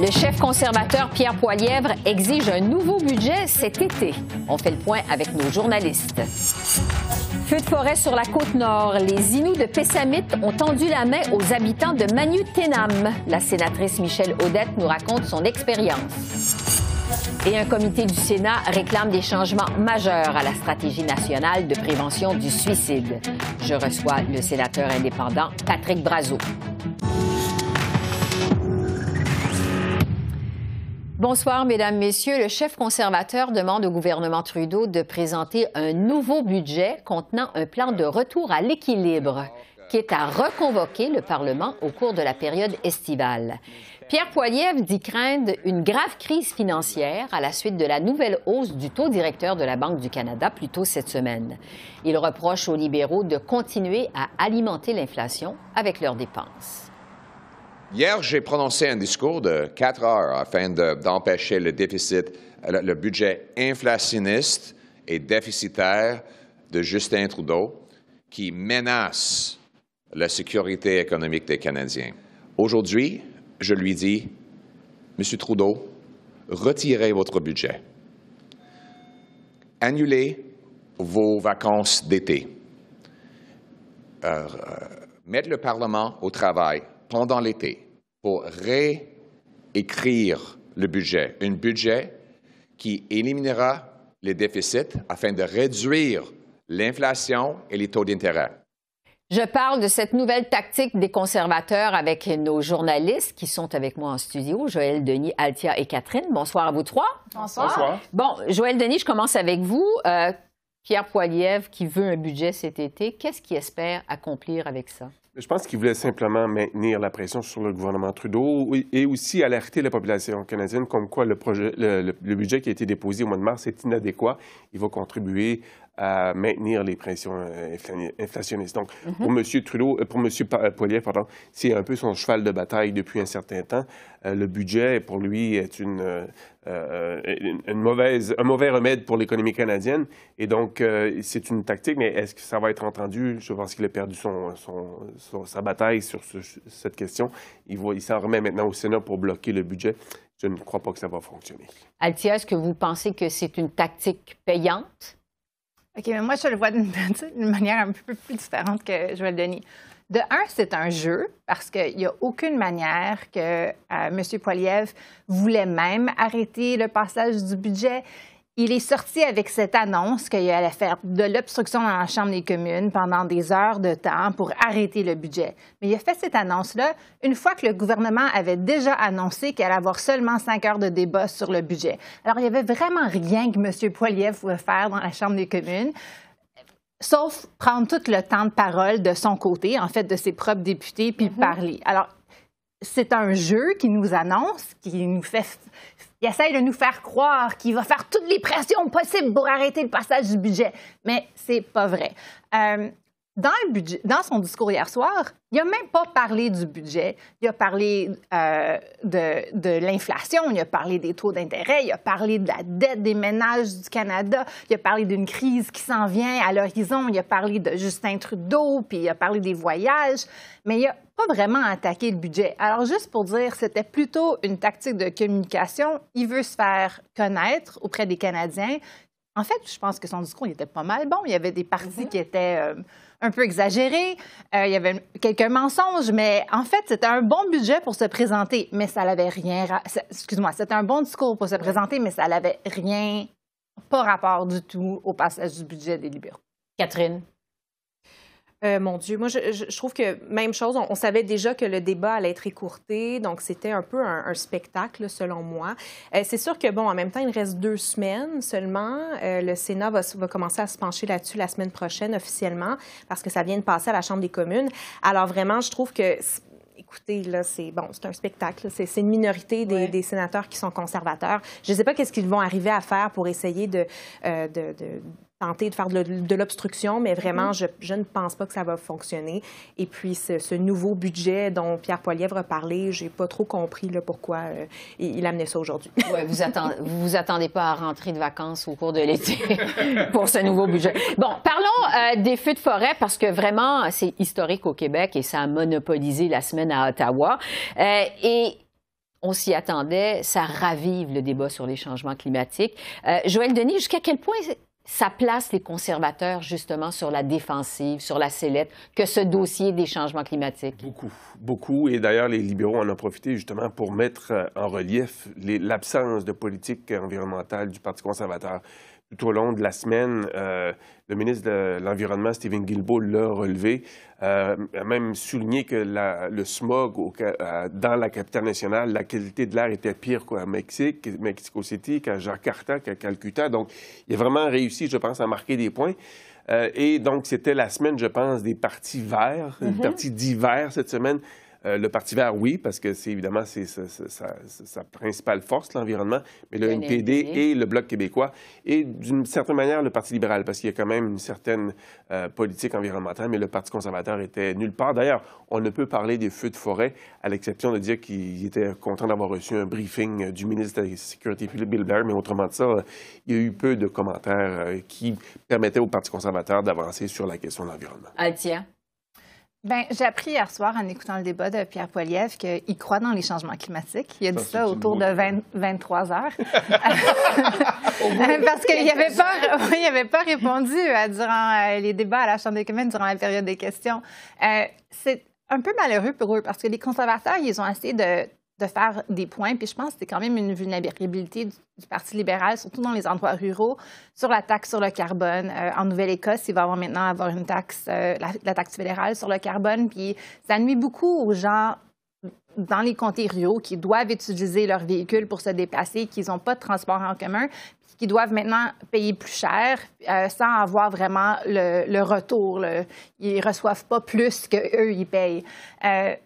Le chef conservateur Pierre Poilièvre exige un nouveau budget cet été. On fait le point avec nos journalistes. Feu de forêt sur la côte nord. Les Inuits de Pessamit ont tendu la main aux habitants de Manutenam. La sénatrice Michelle Audette nous raconte son expérience. Et un comité du Sénat réclame des changements majeurs à la stratégie nationale de prévention du suicide. Je reçois le sénateur indépendant Patrick Brazo. Bonsoir, Mesdames, Messieurs. Le chef conservateur demande au gouvernement Trudeau de présenter un nouveau budget contenant un plan de retour à l'équilibre qui est à reconvoquer le Parlement au cours de la période estivale. Pierre Poilievre dit craindre une grave crise financière à la suite de la nouvelle hausse du taux directeur de la Banque du Canada plus tôt cette semaine. Il reproche aux libéraux de continuer à alimenter l'inflation avec leurs dépenses. Hier, j'ai prononcé un discours de quatre heures afin d'empêcher le déficit, le, budget inflationniste et déficitaire de Justin Trudeau qui menace la sécurité économique des Canadiens. Aujourd'hui, je lui dis, Monsieur Trudeau, retirez votre budget. Annulez vos vacances d'été. Euh, mettre le Parlement au travail pendant l'été pour réécrire le budget, un budget qui éliminera les déficits afin de réduire l'inflation et les taux d'intérêt. Je parle de cette nouvelle tactique des conservateurs avec nos journalistes qui sont avec moi en studio, Joël Denis, Altia et Catherine. Bonsoir à vous trois. Bonsoir. Bonsoir. Bon, Joël Denis, je commence avec vous. Euh, Pierre Poilievre qui veut un budget cet été, qu'est-ce qu'il espère accomplir avec ça? Je pense qu'il voulait simplement maintenir la pression sur le gouvernement Trudeau et aussi alerter la population canadienne comme quoi le, budget qui a été déposé au mois de mars est inadéquat. Il va contribuer à maintenir les pressions euh, inflationnistes. Donc, mm-hmm. pour M. Trudeau, euh, pour M. Poilier, pardon, c'est un peu son cheval de bataille depuis un certain temps. Euh, le budget, pour lui, est une, une, mauvaise, un mauvais remède pour l'économie canadienne. Et donc, c'est une tactique, mais est-ce que ça va être entendu? Je pense qu'il a perdu son, son, sa bataille sur cette question. Il, il s'en remet maintenant au Sénat pour bloquer le budget. Je ne crois pas que ça va fonctionner. Altia, est-ce que vous pensez que c'est une tactique payante? OK, mais moi, je le vois d'une manière un peu plus différente que le donner. De un, c'est un jeu parce qu'il n'y a aucune manière que euh, M. Poiliev voulait même arrêter le passage du budget. Il est sorti avec cette annonce qu'il allait faire de l'obstruction dans la Chambre des communes pendant des heures de temps pour arrêter le budget. Mais il a fait cette annonce-là une fois que le gouvernement avait déjà annoncé qu'il allait avoir seulement cinq heures de débat sur le budget. Alors, il n'y avait vraiment rien que M. Poiliev pouvait faire dans la Chambre des communes sauf prendre tout le temps de parole de son côté, en fait, de ses propres députés, puis mm-hmm. parler. Alors, c'est un jeu qui nous annonce, qui nous fait de nous faire croire qu'il va faire toutes les pressions possibles pour arrêter le passage du budget. Mais c'est pas vrai. Euh, dans, le budget, dans son discours hier soir, il n'a même pas parlé du budget. Il a parlé euh, de, de l'inflation, il a parlé des taux d'intérêt, il a parlé de la dette des ménages du Canada, il a parlé d'une crise qui s'en vient à l'horizon, il a parlé de Justin Trudeau, puis il a parlé des voyages, mais il n'a pas vraiment attaqué le budget. Alors, juste pour dire, c'était plutôt une tactique de communication. Il veut se faire connaître auprès des Canadiens. En fait, je pense que son discours il était pas mal bon. Il y avait des parties mm-hmm. qui étaient... Euh, un peu exagéré. Euh, il y avait quelques mensonges, mais en fait, c'était un bon budget pour se présenter, mais ça n'avait rien. Excuse-moi, c'était un bon discours pour se présenter, mais ça n'avait rien, pas rapport du tout au passage du budget des libéraux. Catherine? Euh, mon Dieu, moi, je, trouve que même chose, on, savait déjà que le débat allait être écourté, donc c'était un peu un, spectacle, selon moi. Euh, c'est sûr que, bon, en même temps, il reste deux semaines seulement. Euh, le Sénat va, va, commencer à se pencher là-dessus la semaine prochaine officiellement, parce que ça vient de passer à la Chambre des communes. Alors vraiment, je trouve que écoutez, là, c'est bon, c'est un spectacle. C'est une minorité des, sénateurs qui sont conservateurs. Je ne sais pas qu'est-ce qu'ils vont arriver à faire pour essayer de, euh, de tenter de faire de, l'obstruction, mais vraiment, mm-hmm. je, ne pense pas que ça va fonctionner. Et puis, ce, nouveau budget dont Pierre Poilievre a parlé, j'ai pas trop compris là, pourquoi euh, il, amenait ça aujourd'hui. Ouais, vous attendez, vous attendez pas à rentrer de vacances au cours de l'été pour ce nouveau budget. Bon, parlons euh, des feux de forêt parce que vraiment, c'est historique au Québec et ça a monopolisé la semaine à Ottawa. Euh, et on s'y attendait, ça ravive le débat sur les changements climatiques. Joël Denis, jusqu'à quel point ça place les conservateurs justement sur la défensive, sur la sellette, que ce dossier des changements climatiques? Beaucoup, beaucoup. Et d'ailleurs, les libéraux en ont profité justement pour mettre euh, en relief l'absence de politique environnementale du Parti conservateur tout au long de la semaine. Euh, le ministre de l'Environnement, Stephen Guilbeault, l'a relevé, euh, a même souligné que le smog euh, dans la capitale nationale, la qualité de l'air était pire qu'au Mexique, Mexico City, qu'à Jakarta, qu'à Calcutta. Donc, il a vraiment réussi, je pense, à marquer des points. et donc, c'était la semaine, je pense, des partis verts, des mm-hmm. partis d'hiver cette semaine. Euh, le Parti vert, oui, parce que c'est évidemment c'est sa, principale force, l'environnement, mais le NPD et le Bloc québécois, et d'une certaine manière le Parti libéral, parce qu'il y a quand même une certaine euh, politique environnementale, mais le Parti conservateur était nulle part. D'ailleurs, on ne peut parler des feux de forêt, à l'exception de dire qu'il était content d'avoir reçu un briefing du ministre de la Sécurité publique, Bill Blair, mais autrement de ça, il y a eu peu de commentaires euh, qui permettaient au Parti conservateur d'avancer sur la question de l'environnement. Ben, j'ai appris hier soir en écoutant le débat de Pierre Poilievre qu'il croit dans les changements climatiques. Il a dit ça, autour de 23 heures. Parce qu'il n'avait pas, il avait pas répondu durant euh, les débats à la Chambre des communes durant la période des questions. Euh, c'est un peu malheureux pour eux parce que les conservateurs, ils ont essayé de de faire des points. Puis je pense que c'est quand même une vulnérabilité du, Parti libéral, surtout dans les endroits ruraux, sur la taxe sur le carbone. Euh, en Nouvelle-Écosse, il va avoir maintenant avoir une taxe, euh, la, taxe fédérale sur le carbone. Puis ça nuit beaucoup aux gens dans les comtés ruraux qui doivent utiliser leur véhicule pour se déplacer, qui n'ont pas de transport en commun, qui doivent maintenant payer plus cher euh, sans avoir vraiment le, retour. Ils ne reçoivent pas plus qu'eux, ils payent.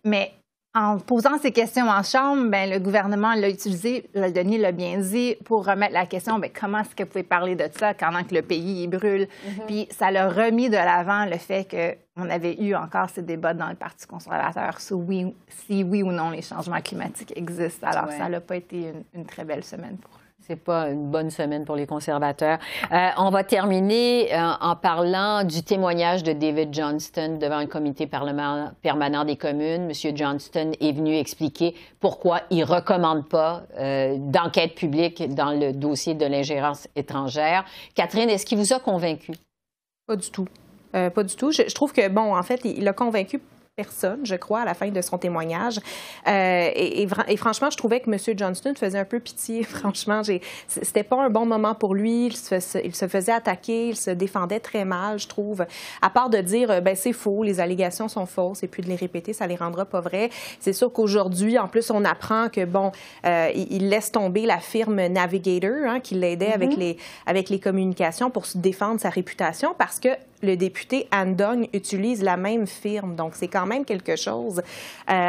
mais en posant ces questions en chambre, ben, le gouvernement l'a utilisé, le Denis l'a bien dit, pour remettre la question ben, comment est-ce que vous pouvez parler de ça pendant que le pays brûle? Mm-hmm. Puis ça l'a remis de l'avant le fait qu'on avait eu encore ces débats dans le Parti conservateur sur oui, si oui ou non les changements climatiques existent. Alors ça n'a pas été une, une très belle semaine pour eux. C'est pas une bonne semaine pour les conservateurs. Euh, on va terminer euh, en parlant du témoignage de David Johnston devant un comité permanent des communes. Monsieur Johnston est venu expliquer pourquoi il recommande pas euh, d'enquête publique dans le dossier de l'ingérence étrangère. Catherine, est-ce qu'il vous a convaincu? Pas du tout. pas du tout. Je, je, trouve que, bon, en fait, il a convaincu personne, je crois, à la fin de son témoignage. Euh, et, et, franchement, je trouvais que M. Johnston faisait un peu pitié. Franchement, c'était pas un bon moment pour lui. Il se, il se, faisait attaquer, il se défendait très mal, je trouve. À part de dire, euh, ben c'est faux, les allégations sont fausses, et puis de les répéter, ça les rendra pas vraies. C'est sûr qu'aujourd'hui, en plus, on apprend que bon, euh, il, laisse tomber la firme Navigator, hein, qui l'aidait avec mm-hmm. les avec les communications pour se défendre sa réputation, parce que le député Andong utilise la même firme. Donc, c'est quand même quelque chose. Euh,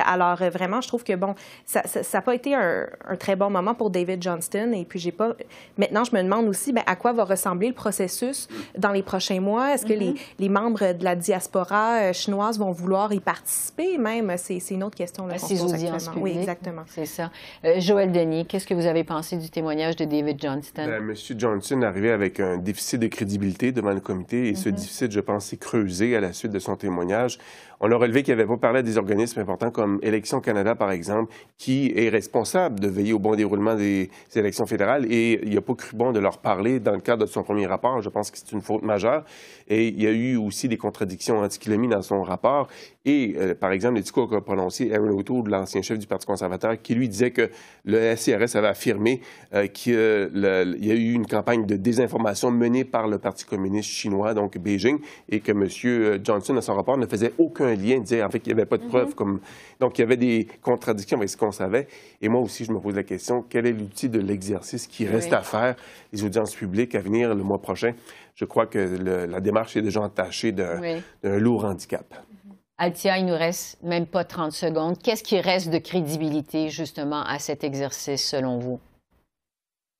alors, euh, vraiment, je trouve que, bon, ça n'a pas été un, très bon moment pour David Johnston. Et puis, j'ai pas. Maintenant, je me demande aussi, bien, à quoi va ressembler le processus dans les prochains mois? Est-ce que les, mm-hmm. membres de la diaspora euh, chinoise vont vouloir y participer même? C'est une autre question. Là, Ces audiences. Oui, exactement. C'est ça. Joël Denis, qu'est-ce que vous avez pensé du témoignage de David Johnston? Ben, M. Johnston est arrivé avec un déficit de crédibilité devant le comité et ce mm-hmm. Je pense, s'est creusé à la suite de son témoignage. On a relevé qu'il n'avait pas parlé des organismes importants comme Élections Canada, par exemple, qui est responsable de veiller au bon déroulement des élections fédérales et il n'a pas cru bon de leur parler dans le cadre de son premier rapport. Je pense que c'est une faute majeure. Et il y a eu aussi des contradictions anti dans son rapport. Et, euh, par exemple, le discours qu'a prononcé Aaron O'Toole, l'ancien chef du Parti conservateur, qui lui disait que le SCRS avait affirmé euh, qu'il y a eu une campagne de désinformation menée par le Parti communiste chinois, donc Beijing, et que M. Johnson, dans son rapport, ne faisait aucun lien, disait en fait qu'il n'y avait pas de preuves. Mm-hmm. comme... Donc, il y avait des contradictions avec ce qu'on savait. Et moi aussi, je me pose la question, quel est l'outil de l'exercice qui reste à faire, les audiences publiques à venir le mois prochain? Je crois que la démarche est déjà entachée d'un lourd handicap. Altia, il nous reste même pas 30 secondes. Qu'est-ce qui reste de crédibilité, justement, à cet exercice, selon vous?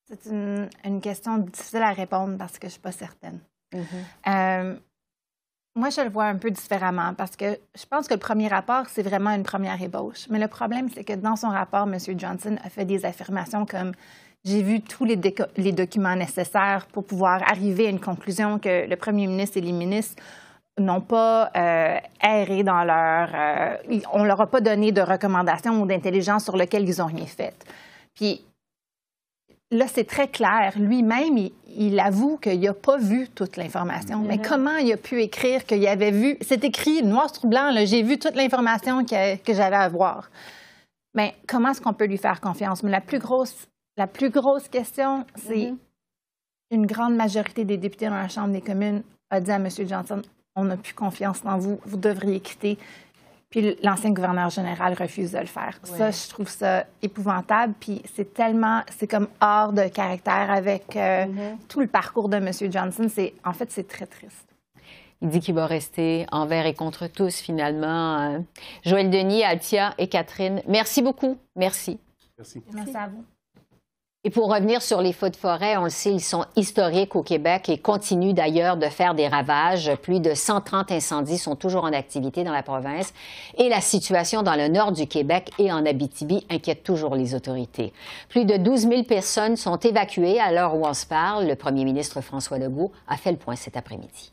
C'est une, question difficile à répondre parce que je ne suis pas certaine. Mm-hmm. Euh, moi, je le vois un peu différemment parce que je pense que le premier rapport, c'est vraiment une première ébauche. Mais le problème, c'est que dans son rapport, M. Johnson a fait des affirmations comme j'ai vu tous les, les, documents nécessaires pour pouvoir arriver à une conclusion que le premier ministre et les ministres n'ont pas euh, erré dans leur... Euh, on leur a pas donné de recommandations ou d'intelligence sur lesquelles ils n'ont rien fait. Puis là, c'est très clair. Lui-même, il, avoue qu'il n'a pas vu toute l'information. Mais mm-hmm. comment il a pu écrire qu'il avait vu... C'est écrit noir sur blanc, j'ai vu toute l'information que, que j'avais à voir. Mais comment est-ce qu'on peut lui faire confiance? Mais la plus grosse, la plus grosse question, c'est mm-hmm. une grande majorité des députés dans la Chambre des communes a dit à M. Johnson, on n'a plus confiance dans vous, vous devriez quitter. Puis l'ancien gouverneur général refuse de le faire. Ça, je trouve ça épouvantable. Puis c'est tellement, c'est comme hors de caractère avec euh, mm-hmm. tout le parcours de M. Johnson. C'est, en fait, c'est très triste. Il dit qu'il va rester envers et contre tous, finalement. Euh. Joël Denis, Altia et Catherine, merci beaucoup. Merci. Merci. Merci à vous. Et pour revenir sur les feux de forêt, on le sait, ils sont historiques au Québec et continuent d'ailleurs de faire des ravages. Plus de 130 incendies sont toujours en activité dans la province et la situation dans le nord du Québec et en Abitibi inquiète toujours les autorités. Plus de 12 000 personnes sont évacuées à l'heure où on se parle. Le premier ministre François Legault a fait le point cet après-midi.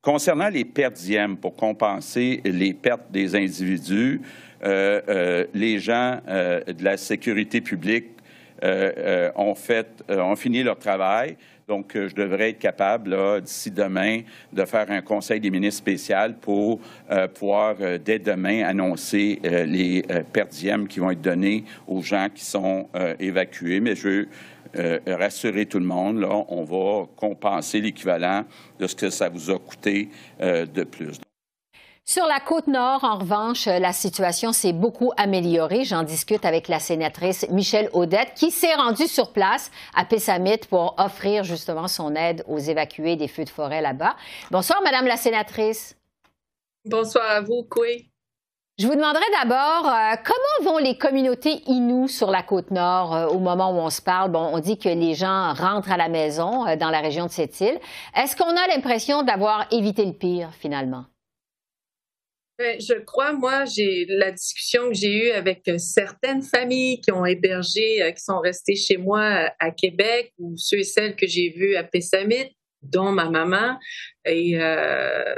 Concernant les pertes d'IEM pour compenser les pertes des individus, euh, euh, les gens euh, de la sécurité publique ont, fait, euh, ont fini leur travail. Donc, je devrais être capable, d'ici demain, de faire un conseil des ministres spécial pour pouvoir, dès demain, annoncer les perdièmes qui vont être donnés aux gens qui sont évacués. Mais je veux rassurer tout le monde, on va compenser l'équivalent de ce que ça vous a coûté de plus. Sur la côte nord, en revanche, la situation s'est beaucoup améliorée. J'en discute avec la sénatrice Michelle Audette, qui s'est rendue sur place à Pessamit pour offrir justement son aide aux évacués des feux de forêt là-bas. Bonsoir, Madame la sénatrice. Bonsoir à vous, Coué. Je vous demanderai d'abord euh, comment vont les communautés Inuits sur la côte nord euh, au moment où on se parle? Bon, on dit que les gens rentrent à la maison euh, dans la région de cette île. Est-ce qu'on a l'impression d'avoir évité le pire finalement? Ben, je crois, moi, j'ai la discussion que j'ai eue avec euh, certaines familles qui ont hébergé, euh, qui sont restées chez moi euh, à Québec, ou ceux et celles que j'ai vues à Pessamit, dont ma maman. Et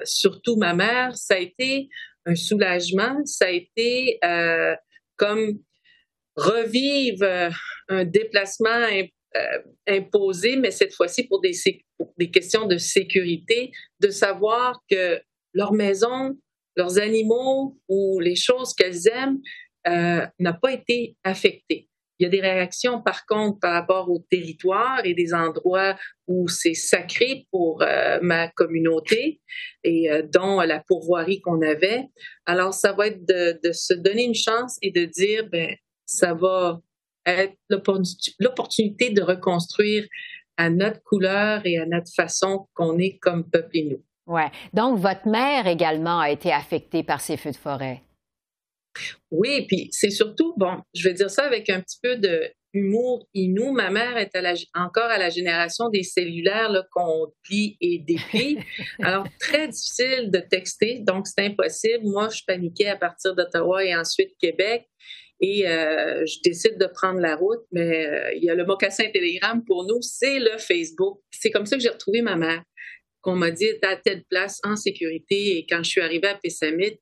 surtout ma mère, ça a été un soulagement, ça a été comme revivre un déplacement imposé, mais cette fois-ci pour des questions de sécurité, de savoir que leur maison leurs animaux ou les choses qu'elles aiment euh, n'ont pas été affectées. Il y a des réactions, par contre, par rapport au territoire et des endroits où c'est sacré pour euh, ma communauté et euh, dont la pourvoirie qu'on avait. Alors, ça va être de, de, se donner une chance et de dire, ben, ça va être l'opportunité de reconstruire à notre couleur et à notre façon qu'on est comme peuple et nous. Ouais. Donc, votre mère également a été affectée par ces feux de forêt? Oui, puis c'est surtout, bon, je vais dire ça avec un petit peu de humour inou. Ma mère est encore à la génération des cellulaires qu'on plie et déplie. Alors, très difficile de texter, donc c'est impossible. Moi, je paniquais à partir d'Ottawa et ensuite Québec. Et euh, je décide de prendre la route, mais euh, il y a le mocassin Telegram pour nous, c'est le Facebook. C'est comme ça que j'ai retrouvé ma mère qu'on m'a dit à telle place en sécurité. Et quand je suis arrivée à Pessamit,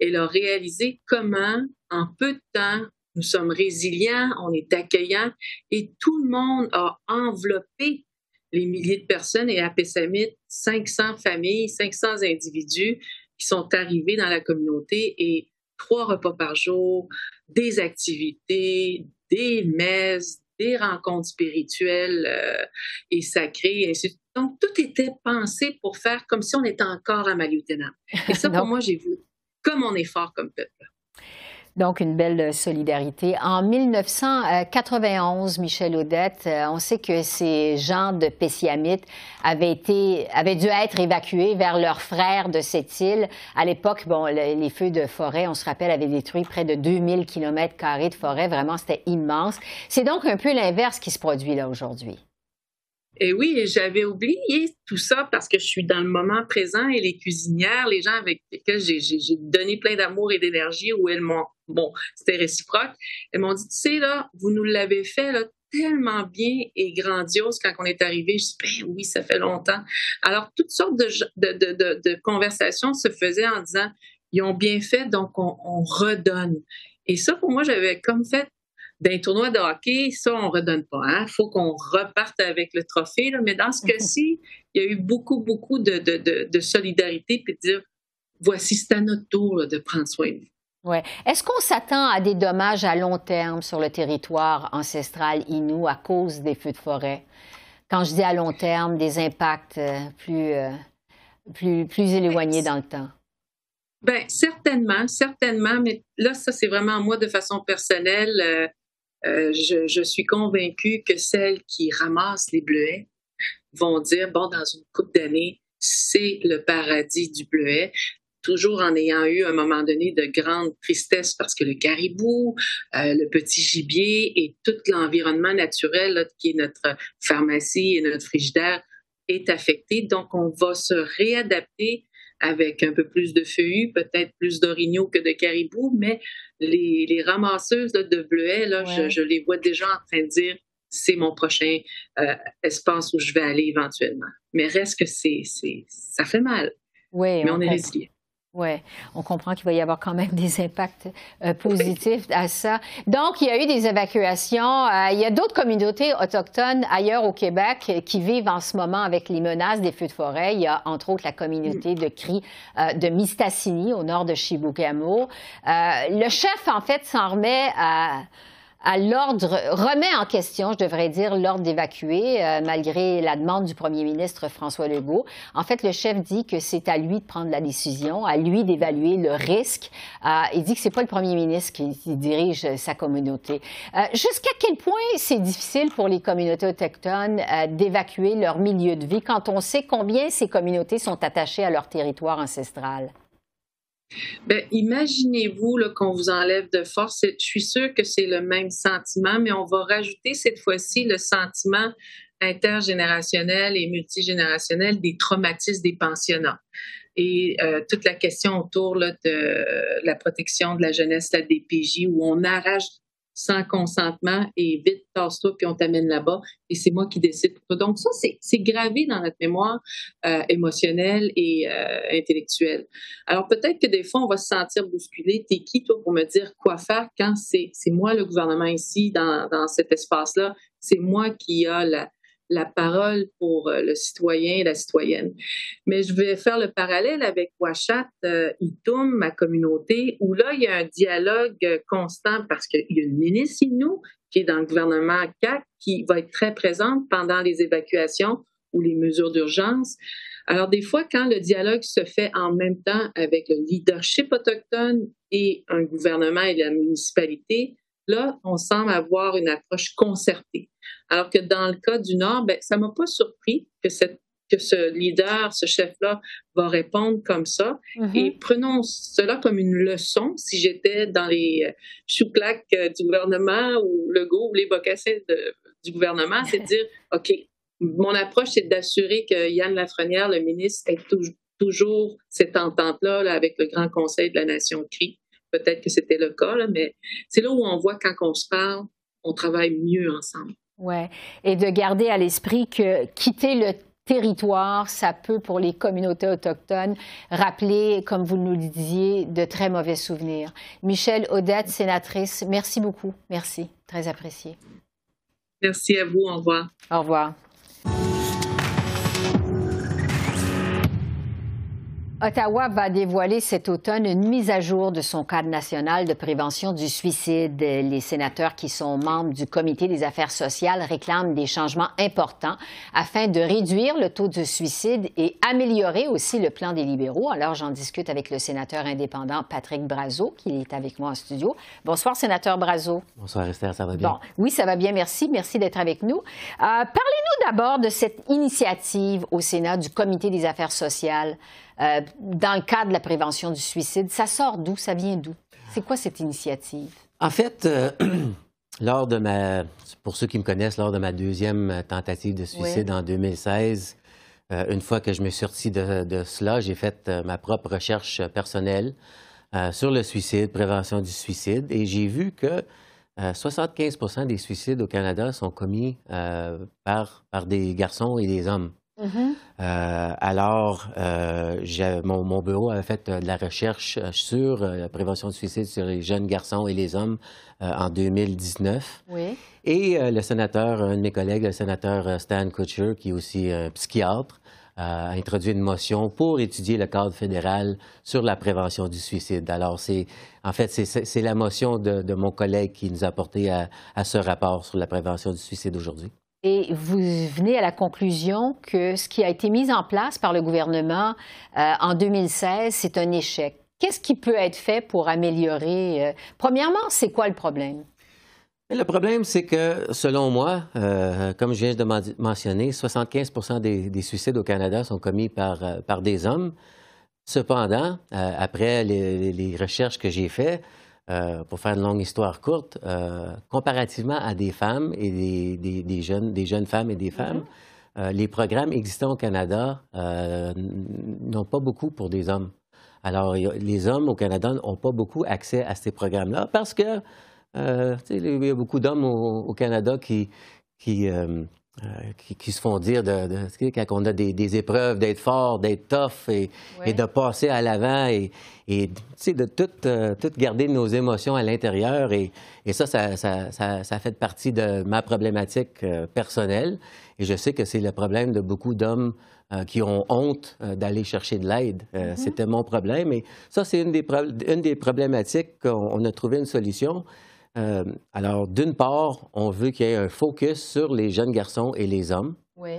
elle a réalisé comment, en peu de temps, nous sommes résilients, on est accueillants et tout le monde a enveloppé les milliers de personnes et à Pessamit, 500 familles, 500 individus qui sont arrivés dans la communauté et trois repas par jour, des activités, des messes, des rencontres spirituelles euh, et sacrées. Donc, tout était pensé pour faire comme si on était encore à Maliotenam. Et ça, pour moi, j'ai vu comme on est fort comme peuple. Donc, une belle solidarité. En 1991, Michel Audette, euh, on sait que ces gens de Pessiamite avaient, été, avaient dû être évacués vers leurs frères de cette île. À l'époque, bon, les feux de forêt, on se rappelle, avaient détruit près de 2000 km de forêt. Vraiment, c'était immense. C'est donc un peu l'inverse qui se produit là aujourd'hui. Et oui, j'avais oublié tout ça parce que je suis dans le moment présent et les cuisinières, les gens avec lesquels j'ai donné plein d'amour et d'énergie, où elles m'ont, bon, c'était réciproque, elles m'ont dit, tu sais, là, vous nous l'avez fait, là, tellement bien et grandiose quand on est arrivé. Je dis, ben oui, ça fait longtemps. Alors, toutes sortes de, conversations se faisaient en disant, ils ont bien fait, donc on, on redonne. Et ça, pour moi, j'avais comme fait d'un tournoi de hockey, ça, on redonne pas. Il hein? faut qu'on reparte avec le trophée. Mais dans ce cas-ci, il y a eu beaucoup, beaucoup de, de, de, solidarité puis de dire voici, c'est à notre tour de prendre soin de vous. Ouais. Est-ce qu'on s'attend à des dommages à long terme sur le territoire ancestral Innu à cause des feux de forêt? Quand je dis à long terme, des impacts euh, plus, euh, plus, plus éloignés dans le temps. Bien, certainement, certainement, mais là, ça, c'est vraiment moi de façon personnelle. Euh, euh, je, je, suis convaincue que celles qui ramassent les bleuets vont dire, bon, dans une couple d'années, c'est le paradis du bleuet toujours en ayant eu un moment donné de grande tristesse parce que le caribou, euh, le petit gibier et tout l'environnement naturel là, qui est notre pharmacie et notre frigidaire est affecté. Donc, on va se réadapter avec un peu plus de feuillus, peut-être plus d'orignaux que de caribou, mais les, les ramasseuses de bleuets, là, je, je, les vois déjà en train de dire c'est mon prochain euh, espace où je vais aller éventuellement. Mais reste que c'est, c'est ça fait mal. Oui, mais on, est résilient. Oui, on comprend qu'il va y avoir quand même des impacts euh, positifs à ça. Donc, il y a eu des évacuations. Euh, il y a d'autres communautés autochtones ailleurs au Québec qui vivent en ce moment avec les menaces des feux de forêt. Il y a entre autres la communauté de Cri euh, de Mistassini au nord de Chibougamau. le chef, en fait, s'en remet à l'ordre, remet en question, je devrais dire, l'ordre d'évacuer, euh, malgré la demande du premier ministre François Legault. En fait, le chef dit que c'est à lui de prendre la décision, à lui d'évaluer le risque. Euh, il dit que c'est pas le premier ministre qui, dirige sa communauté. Euh, jusqu'à quel point c'est difficile pour les communautés autochtones d'évacuer leur milieu de vie quand on sait combien ces communautés sont attachées à leur territoire ancestral? Ben, imaginez-vous qu'on vous enlève de force. Je suis sûre que c'est le même sentiment, mais on va rajouter cette fois-ci le sentiment intergénérationnel et multigénérationnel des traumatismes des pensionnats. Et euh, toute la question autour là, de la protection de la jeunesse, la DPJ, où on arrache sans consentement et vite, tasse-toi, puis on t'amène là-bas et c'est moi qui décide Donc ça, c'est gravé dans notre mémoire euh, émotionnelle et euh, intellectuelle. Alors peut-être que des fois, on va se sentir bousculé. T'es qui, toi, pour me dire quoi faire quand c'est moi le gouvernement ici, dans, dans cet espace-là? C'est moi qui a la, la parole pour euh, le citoyen et la citoyenne. Mais je vais faire le parallèle avec Ouachat euh, Itum, ma communauté, où là, il y a un dialogue euh, constant parce qu'il y a une ministre qui est dans le gouvernement CAC qui va être très présente pendant les évacuations ou les mesures d'urgence. Alors, des fois, quand le dialogue se fait en même temps avec le leadership autochtone et un gouvernement et la municipalité, là, on semble avoir une approche concertée. Alors que dans le cas du Nord, ben, ça m'a pas surpris que cette que ce leader, ce chef-là, va répondre comme ça. Mm-hmm. Et prenons cela comme une leçon. Si j'étais dans les euh, chouclacs euh, du gouvernement ou le go ou les bocassins du gouvernement, c'est de dire, OK, mon approche, c'est d'assurer que Yann Lafrenière, le ministre, ait toujours cette entente-là là, avec le Grand Conseil de la Nation CRI. Peut-être que c'était le cas, là, mais c'est là où on voit quand on se parle, on travaille mieux ensemble. Oui, et de garder à l'esprit que quitter le territoire, ça peut, pour les communautés autochtones, rappeler, comme vous nous le disiez, de très mauvais souvenirs. Michel Odette, sénatrice, merci beaucoup. Merci, très apprécié. Merci à vous. Au revoir. Au revoir. Ottawa va dévoiler cet automne une mise à jour de son cadre national de prévention du suicide. Les sénateurs qui sont membres du Comité des affaires sociales réclament des changements importants afin de réduire le taux de suicide et améliorer aussi le plan des libéraux. Alors, j'en discute avec le sénateur indépendant Patrick Brazo, qui est avec moi en studio. Bonsoir, sénateur Brazo. Bonsoir, Esther, ça va bien? Bon, oui, ça va bien, merci. Merci d'être avec nous. Euh, parlez-nous d'abord de cette initiative au Sénat du Comité des affaires sociales. Euh, dans le cadre de la prévention du suicide. Ça sort d'où? Ça vient d'où? C'est quoi cette initiative? En fait, euh, lors de ma, pour ceux qui me connaissent, lors de ma deuxième tentative de suicide en 2016, euh, une fois que je me suis sorti de, cela, j'ai fait ma propre recherche personnelle sur le suicide, prévention du suicide, et j'ai vu que 75% des suicides au Canada sont commis par, par des garçons et des hommes. Mm-hmm. Euh, alors, euh, mon, bureau a fait euh, de la recherche sur la prévention du suicide sur les jeunes garçons et les hommes en 2019. Oui. Et le sénateur, un de mes collègues, le sénateur Stan Kutcher, qui est aussi un psychiatre, a introduit une motion pour étudier le cadre fédéral sur la prévention du suicide. Alors, c'est en fait, c'est la motion de, mon collègue qui nous a porté à ce rapport sur la prévention du suicide aujourd'hui. Et vous venez à la conclusion que ce qui a été mis en place par le gouvernement euh, en 2016, c'est un échec. Qu'est-ce qui peut être fait pour améliorer? Euh, premièrement, c'est quoi le problème? Le problème, c'est que, selon moi, euh, comme je viens de mentionner, 75% des, suicides au Canada sont commis par, par des hommes. Cependant, après les, recherches que j'ai faites, euh, pour faire une longue histoire courte, euh, comparativement à des femmes et des, jeunes, des jeunes femmes et des femmes, mm-hmm. euh, les programmes existants au Canada n'ont pas beaucoup pour des hommes. Alors, les hommes au Canada n'ont pas beaucoup accès à ces programmes-là parce que il y a beaucoup d'hommes au, Canada qui, qui euh, qui, se font dire de, quand on a des, épreuves, d'être fort, d'être tough et, de passer à l'avant et, et de tout, euh, tout, garder nos émotions à l'intérieur. Et, ça ça, ça, ça, fait partie de ma problématique euh, personnelle. Et je sais que c'est le problème de beaucoup d'hommes qui ont honte d'aller chercher de l'aide. Mm-hmm. C'était mon problème. Et ça, c'est une des, une des problématiques qu'on a trouvé une solution. Euh, alors, d'une part, on veut qu'il y ait un focus sur les jeunes garçons et les hommes. Oui.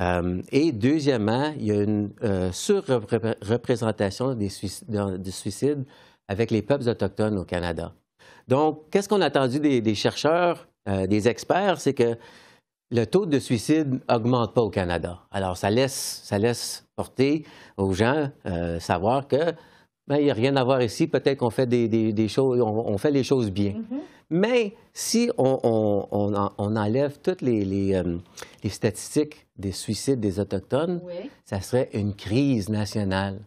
Euh, et deuxièmement, il y a une euh, surreprésentation des suicides, avec les peuples autochtones au Canada. Donc, qu'est-ce qu'on a entendu des, chercheurs, des experts, c'est que le taux de suicide augmente pas au Canada. Alors, ça laisse, ça laisse porter aux gens savoir que ben, il n'y a rien à voir ici. Peut-être qu'on fait des, choses, on, fait les choses bien. Mm-hmm. Mais si on, enlève toutes les, euh, les, statistiques des suicides des Autochtones, ça serait une crise nationale.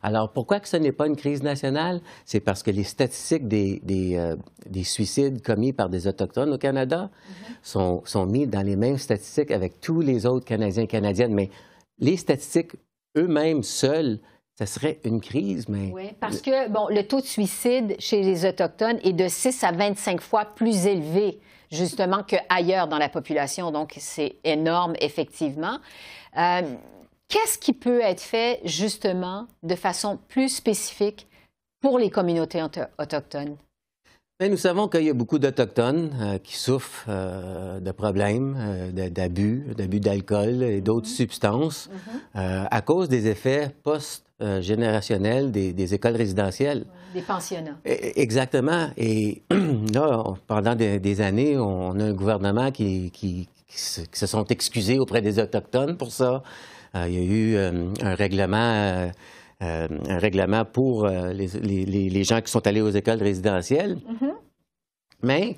Alors, pourquoi que ce n'est pas une crise nationale? C'est parce que les statistiques des, des, euh, suicides commis par des Autochtones au Canada mm-hmm. sont, sont mis dans les mêmes statistiques avec tous les autres Canadiens et Canadiennes. Mais les statistiques eux-mêmes seuls ça serait une crise, mais... Oui, parce que, bon, le taux de suicide chez les Autochtones est de 6 à 25 fois plus élevé, justement, qu'ailleurs dans la population. Donc, c'est énorme, effectivement. Euh, qu'est-ce qui peut être fait, justement, de façon plus spécifique pour les communautés autochtones? nous savons qu'il y a beaucoup d'Autochtones euh, qui souffrent euh, de problèmes, d'abus, d'abus d'alcool et d'autres mm-hmm. substances mm-hmm. à cause des effets post euh, générationnel des, écoles résidentielles. Des pensionnats. E, e, exactement. Et là, pendant des, années, on a un gouvernement qui, se, sont excusés auprès des Autochtones pour ça. Euh, il y a eu euh, un règlement. un règlement pour les, gens qui sont allés aux écoles résidentielles. Mm-hmm. Mais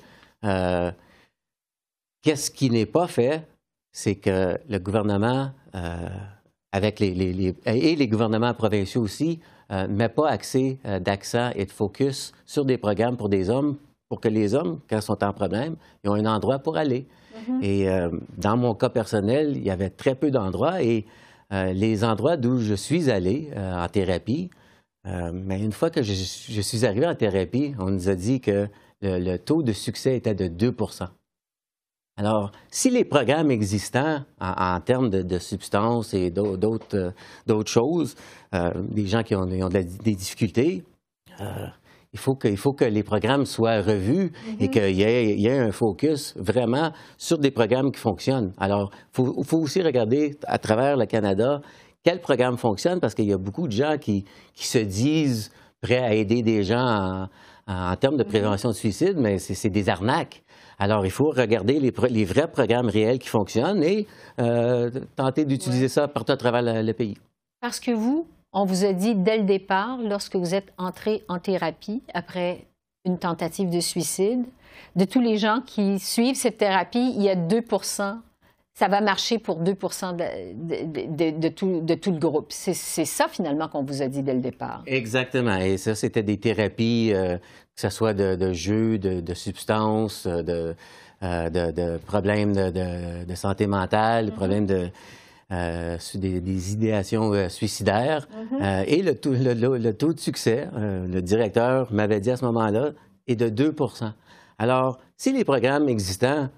qu'est-ce qui n'est pas fait, c'est que le gouvernement avec les, et les gouvernements provinciaux aussi, euh, mais pas accès euh, d'accent et de focus sur des programmes pour des hommes, pour que les hommes, quand ils sont en problème, ils ont un endroit pour aller. Mm-hmm. Et euh, dans mon cas personnel, il y avait très peu d'endroits et les endroits d'où je suis allé en thérapie, mais une fois que je, suis arrivé en thérapie, on nous a dit que le, le taux de succès était de 2 Alors, si les programmes existants en, termes de, substances et d'autres choses, des gens qui ont, des difficultés, il faut, que, faut que les programmes soient revus et mhm. qu'il y, ait un focus vraiment sur des programmes qui fonctionnent. Alors, il faut, aussi regarder à travers le Canada quel programme fonctionne parce qu'il y a beaucoup de gens qui, se disent prêts à aider des gens en, termes de mhm. prévention de suicide, mais c'est des arnaques. Alors, il faut regarder les, vrais programmes réels qui fonctionnent et euh, tenter d'utiliser ça partout à travers le pays. Parce que vous, on vous a dit dès le départ, lorsque vous êtes entré en thérapie après une tentative de suicide, de tous les gens qui suivent cette thérapie, il y a 2% ça va marcher pour 2% de, tout, le groupe. C'est ça, finalement, qu'on vous a dit dès le départ. Exactement. Et ça, c'était des thérapies, euh, que ce soit de, jeux, de, substances, de, euh, problèmes de, santé mentale, de mm-hmm. problèmes de euh, des, idéations euh, suicidaires. Euh, et le taux, le, taux, de succès, le directeur m'avait dit à ce moment-là, est de 2% Alors, si les programmes existants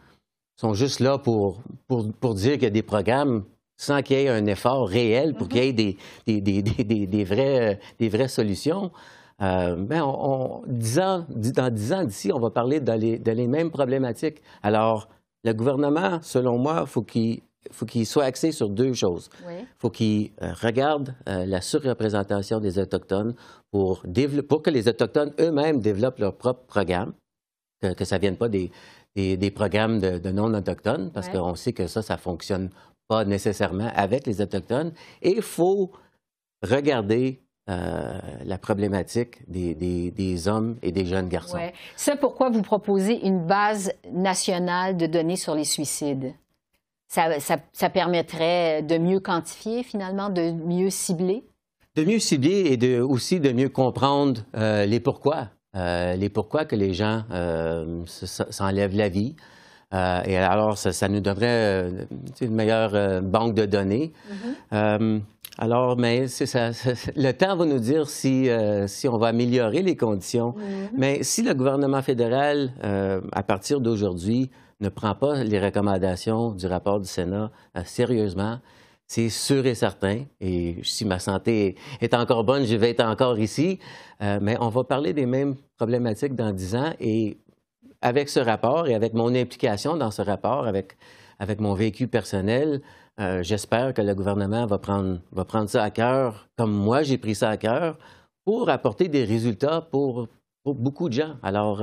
sont juste là pour, pour, dire qu'il y a des programmes sans qu'il y ait un effort réel pour qu'il y ait des, des, des, des vraies, vraies, solutions, ben on, ans, dans dix ans d'ici, on va parler de les, les, mêmes problématiques. Alors, le gouvernement, selon moi, faut il faut faut qu'il soit axé sur deux choses. Il faut qu'il euh, regarde euh, la surreprésentation des Autochtones pour, pour que les Autochtones eux-mêmes développent leur propre programme, que, ça ne vienne pas des, des, programmes de, non-autochtones, parce qu'on sait que ça, ça ne fonctionne pas nécessairement avec les Autochtones. Et il faut regarder euh, la problématique des, des, hommes et des jeunes garçons. C'est pourquoi vous proposez une base nationale de données sur les suicides? Ça, permettrait de mieux quantifier finalement, de mieux cibler? De mieux cibler et de, aussi de mieux comprendre euh, les pourquoi. Euh, les pourquoi que les gens s'enlèvent la vie. et alors, ça, nous donnerait une meilleure banque de données. Mm-hmm. Alors, mais ça, le temps va nous dire si, si on va améliorer les conditions. Mais si le gouvernement fédéral, à partir d'aujourd'hui, ne prend pas les recommandations du rapport du Sénat euh, sérieusement, c'est sûr et certain, et si ma santé est encore bonne, je vais être encore ici, euh, mais on va parler des mêmes problématiques dans dix ans, et avec ce rapport et avec mon implication dans ce rapport, avec, avec mon vécu personnel, euh, j'espère que le gouvernement va prendre, va prendre ça à cœur, comme moi j'ai pris ça à cœur, pour apporter des résultats pour, pour beaucoup de gens. Alors,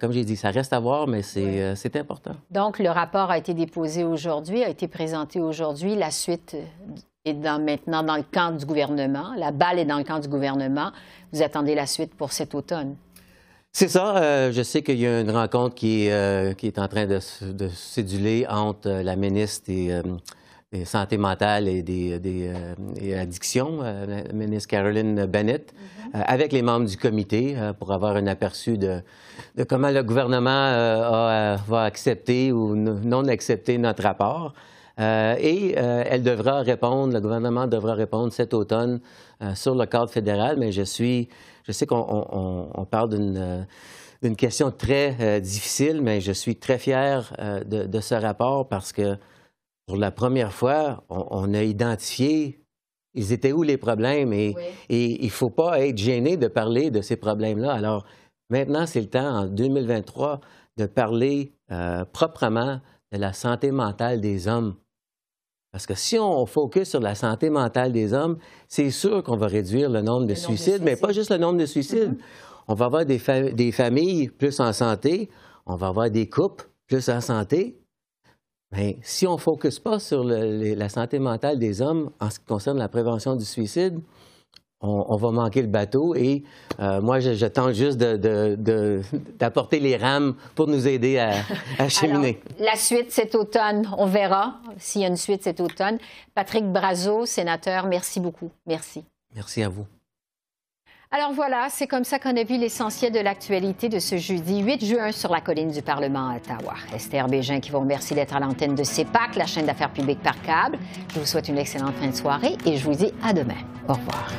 comme j'ai dit, ça reste à voir, mais euh, c'est important. Donc, le rapport a été déposé aujourd'hui, a été présenté aujourd'hui. La suite est maintenant dans le camp du gouvernement. La balle est dans le camp du gouvernement. Vous attendez la suite pour cet automne. C'est ça. Euh, je sais qu'il y a une rencontre qui est, euh, qui est en train de, de séduler entre la ministre et des santé mentale et des, des et addictions, la ministre Caroline Bennett, mm-hmm. avec les membres du comité pour avoir un aperçu de, de comment le gouvernement euh, va accepter ou non accepter notre rapport. Euh, et euh, elle devra répondre, le gouvernement devra répondre cet automne sur le cadre fédéral, mais je suis, je sais qu'on parle d'une question très difficile, mais je suis très fier de, ce rapport parce que pour la première fois, on, a identifié ils étaient où les problèmes et, et il ne faut pas être gêné de parler de ces problèmes-là. Alors, Maintenant, c'est le temps, en 2023, de parler euh, proprement de la santé mentale des hommes. Parce que si on focus sur la santé mentale des hommes, c'est sûr qu'on va réduire le nombre de, suicides, mais pas juste le nombre de suicides. Mm-hmm. On va avoir des, familles plus en santé, on va avoir des couples plus en santé. Mais si on ne focus pas sur la santé mentale des hommes en ce qui concerne la prévention du suicide, on, va manquer le bateau et euh, moi, je, tente juste d'apporter les rames pour nous aider à, à cheminer. la suite cet automne, on verra s'il y a une suite cet automne. Patrick Brazo, sénateur, merci beaucoup. Merci. Merci à vous. Alors voilà, c'est comme ça qu'on a vu l'essentiel de l'actualité de ce jeudi 8 juin sur la colline du Parlement à Ottawa. Esther Bégin qui vous remercie d'être à l'antenne de CEPAC, la chaîne d'affaires publiques par câble. Je vous souhaite une excellente fin de soirée et je vous dis à demain. Au revoir.